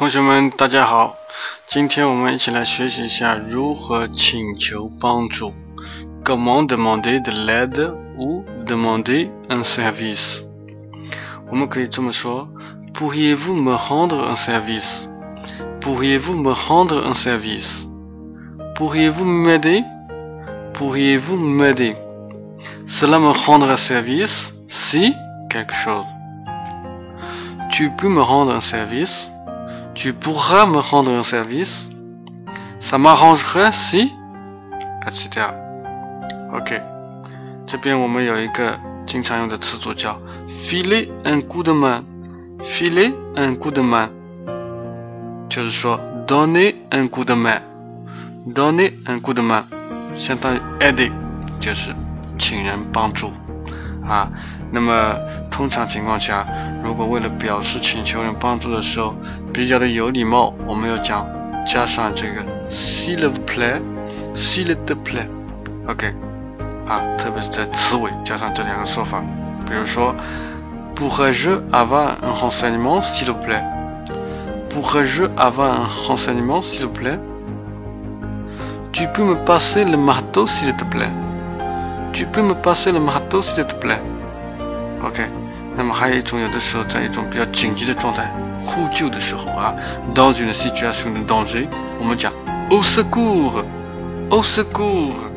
同学们，大家好！今天我们一起来学习一下如何请求帮助。Comment demander de l'aide ou demander un service？我们可以这么说：Pourriez-vous me rendre un service？Pourriez-vous me rendre un service？Pourriez-vous m'aider？Pourriez-vous m'aider？Cela me rendra service si quelque chose. Tu peux me rendre un service tu pourras me rendre un service. Ça m'arrangerait si, etc. OK，这边我们有一个经常用的词组叫 filer un coup de main。filer un coup de main，就是说 donner un coup de main，donner un coup de main，相当于 aider，就是请人帮助啊。那么通常情况下，如果为了表示请求人帮助的时候，比较的有礼貌，我们要讲加上这个 s'il vous plaît，s'il te plaît，OK，啊，特别是在词尾加上这两个说法，比如说，pourrais-je avoir un renseignement s'il vous plaît？pourrais-je avoir un renseignement s'il vous plaît？tu peux me passer le marteau s'il te plaît？tu peux me passer le marteau s'il te plaît？OK。 那么还有一种，有的时候在一种比较紧急的状态呼救的时候啊，dans une situation de danger，我们讲 au secours，au secours。